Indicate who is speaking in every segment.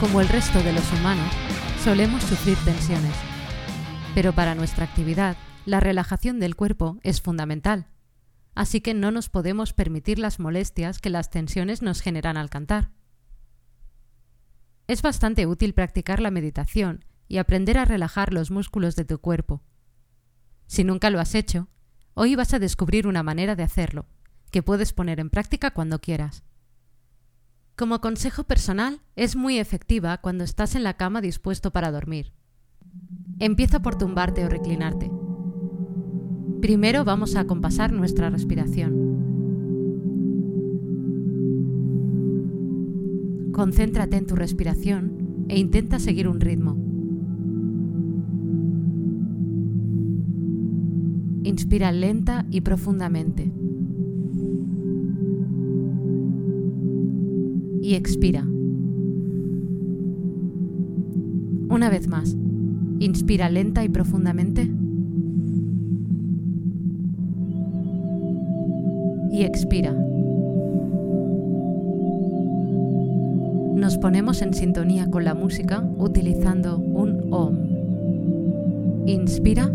Speaker 1: como el resto de los humanos, solemos sufrir tensiones. Pero para nuestra actividad, la relajación del cuerpo es fundamental. Así que no nos podemos permitir las molestias que las tensiones nos generan al cantar. Es bastante útil practicar la meditación y aprender a relajar los músculos de tu cuerpo. Si nunca lo has hecho, hoy vas a descubrir una manera de hacerlo, que puedes poner en práctica cuando quieras. Como consejo personal, es muy efectiva cuando estás en la cama dispuesto para dormir. Empieza por tumbarte o reclinarte. Primero vamos a compasar nuestra respiración. Concéntrate en tu respiración e intenta seguir un ritmo. Inspira lenta y profundamente. Y expira. Una vez más, inspira lenta y profundamente. Y expira. Nos ponemos en sintonía con la música utilizando un OM. Inspira.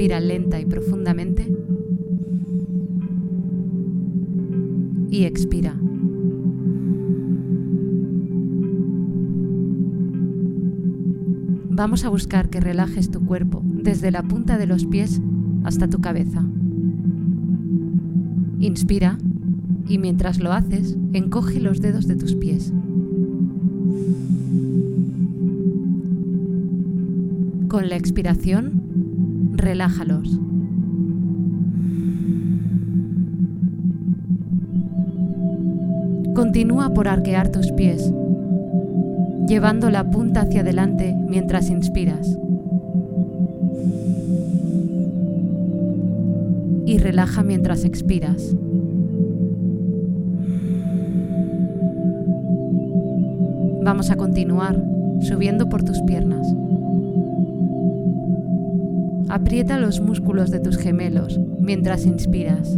Speaker 1: Inspira lenta y profundamente. Y expira. Vamos a buscar que relajes tu cuerpo desde la punta de los pies hasta tu cabeza. Inspira y mientras lo haces, encoge los dedos de tus pies. Con la expiración, relájalos. Continúa por arquear tus pies, llevando la punta hacia adelante mientras inspiras. Y relaja mientras expiras. Vamos a continuar subiendo por tus piernas. Aprieta los músculos de tus gemelos mientras inspiras.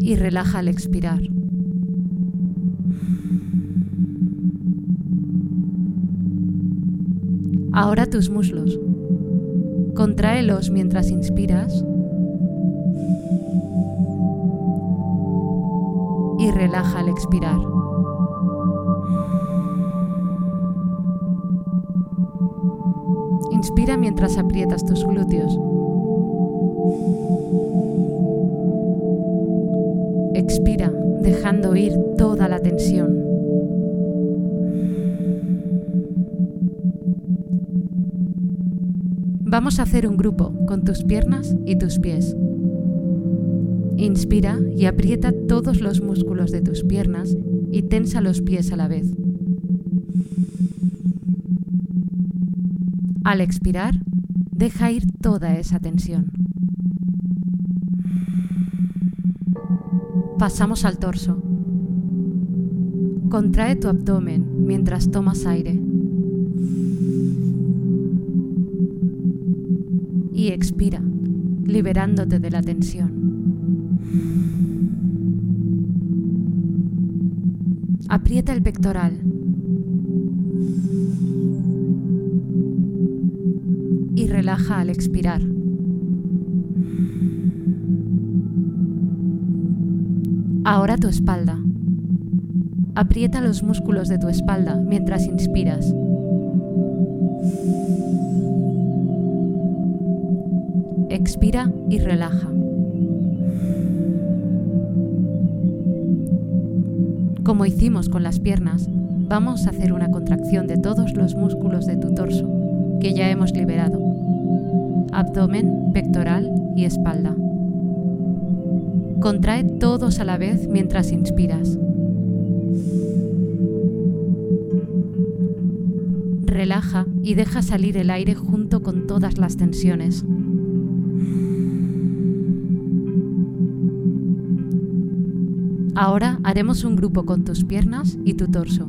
Speaker 1: Y relaja al expirar. Ahora tus muslos. Contráelos mientras inspiras. Y relaja al expirar. Inspira mientras aprietas tus glúteos. Expira, dejando ir toda la tensión. Vamos a hacer un grupo con tus piernas y tus pies. Inspira y aprieta todos los músculos de tus piernas y tensa los pies a la vez. Al expirar, deja ir toda esa tensión. Pasamos al torso. Contrae tu abdomen mientras tomas aire. Y expira, liberándote de la tensión. Aprieta el pectoral relaja al expirar. Ahora tu espalda. Aprieta los músculos de tu espalda mientras inspiras. Expira y relaja. Como hicimos con las piernas, vamos a hacer una contracción de todos los músculos de tu torso que ya hemos liberado. Abdomen, pectoral y espalda. Contrae todos a la vez mientras inspiras. Relaja y deja salir el aire junto con todas las tensiones. Ahora haremos un grupo con tus piernas y tu torso.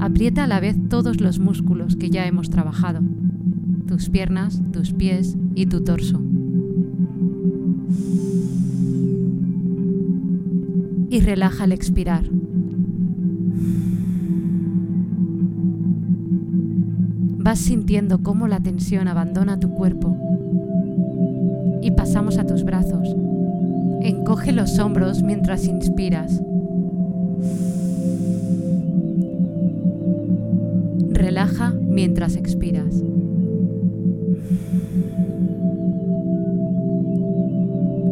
Speaker 1: Aprieta a la vez todos los músculos que ya hemos trabajado, tus piernas, tus pies y tu torso. Y relaja al expirar. Vas sintiendo cómo la tensión abandona tu cuerpo. Y pasamos a tus brazos. Encoge los hombros mientras inspiras. Mientras expiras.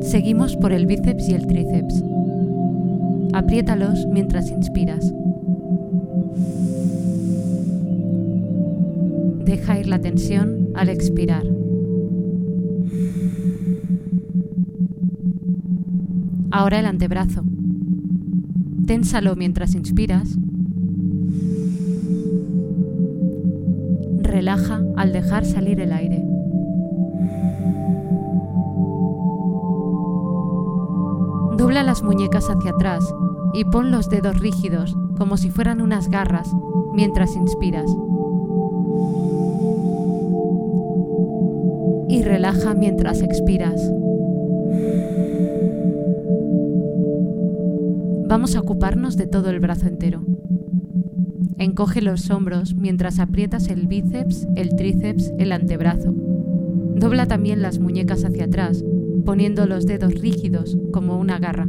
Speaker 1: Seguimos por el bíceps y el tríceps. Apriétalos mientras inspiras. Deja ir la tensión al expirar. Ahora el antebrazo. Ténsalo mientras inspiras. Relaja al dejar salir el aire. Dobla las muñecas hacia atrás y pon los dedos rígidos como si fueran unas garras mientras inspiras. Y relaja mientras expiras. Vamos a ocuparnos de todo el brazo entero. Encoge los hombros mientras aprietas el bíceps, el tríceps, el antebrazo. Dobla también las muñecas hacia atrás, poniendo los dedos rígidos como una garra.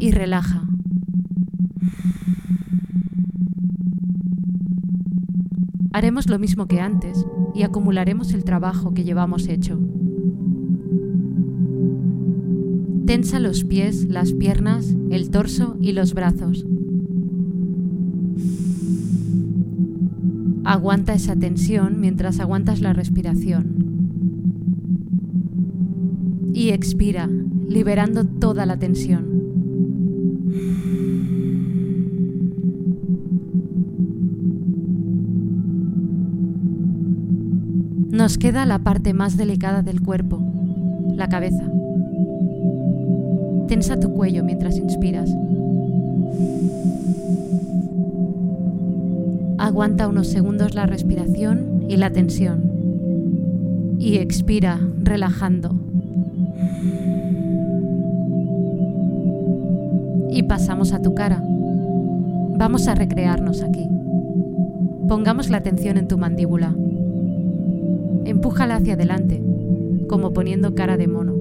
Speaker 1: Y relaja. Haremos lo mismo que antes y acumularemos el trabajo que llevamos hecho. Tensa los pies, las piernas, el torso y los brazos. Aguanta esa tensión mientras aguantas la respiración. Y expira, liberando toda la tensión. Nos queda la parte más delicada del cuerpo, la cabeza. Tensa tu cuello mientras inspiras. Aguanta unos segundos la respiración y la tensión. Y expira, relajando. Y pasamos a tu cara. Vamos a recrearnos aquí. Pongamos la atención en tu mandíbula. Empújala hacia adelante, como poniendo cara de mono.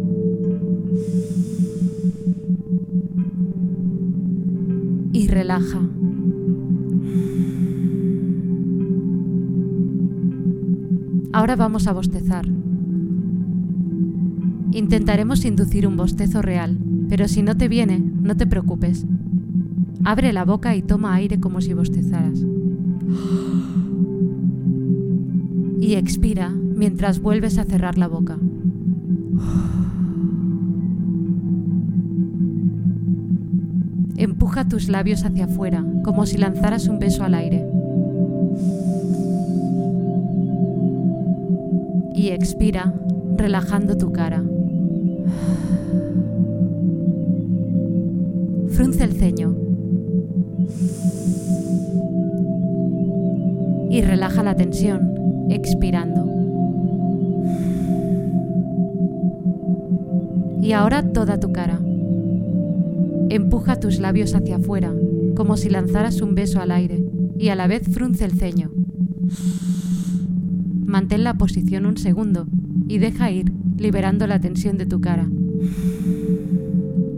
Speaker 1: Relaja. Ahora vamos a bostezar. Intentaremos inducir un bostezo real, pero si no te viene, no te preocupes. Abre la boca y toma aire como si bostezaras. Y expira mientras vuelves a cerrar la boca. Empuja tus labios hacia afuera, como si lanzaras un beso al aire. Y expira, relajando tu cara. Frunce el ceño. Y relaja la tensión, expirando. Y ahora toda tu cara. Empuja tus labios hacia afuera, como si lanzaras un beso al aire, y a la vez frunce el ceño. Mantén la posición un segundo y deja ir, liberando la tensión de tu cara.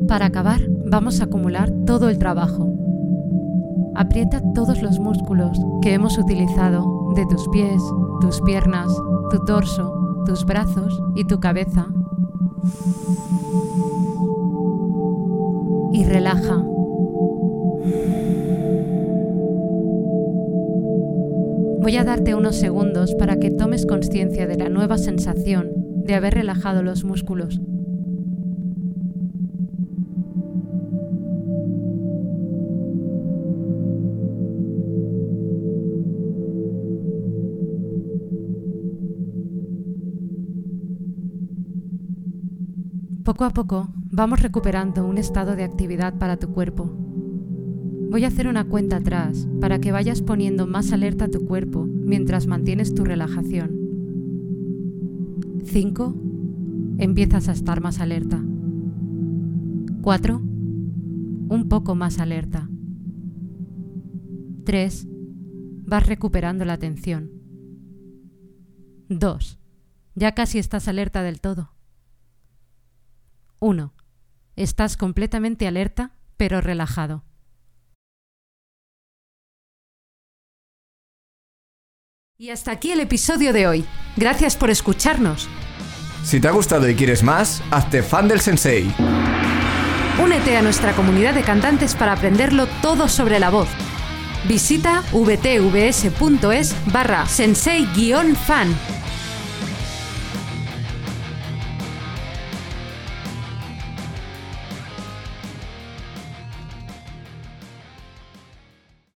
Speaker 1: Para acabar, vamos a acumular todo el trabajo. Aprieta todos los músculos que hemos utilizado de tus pies, tus piernas, tu torso, tus brazos y tu cabeza y relaja. Voy a darte unos segundos para que tomes conciencia de la nueva sensación de haber relajado los músculos. Poco a poco vamos recuperando un estado de actividad para tu cuerpo. Voy a hacer una cuenta atrás para que vayas poniendo más alerta a tu cuerpo mientras mantienes tu relajación. 5. Empiezas a estar más alerta. 4. Un poco más alerta. 3. Vas recuperando la atención. 2. Ya casi estás alerta del todo. 1. Estás completamente alerta, pero relajado. Y hasta aquí el episodio de hoy. Gracias por escucharnos.
Speaker 2: Si te ha gustado y quieres más, hazte fan del sensei.
Speaker 1: Únete a nuestra comunidad de cantantes para aprenderlo todo sobre la voz. Visita vtvs.es barra sensei-fan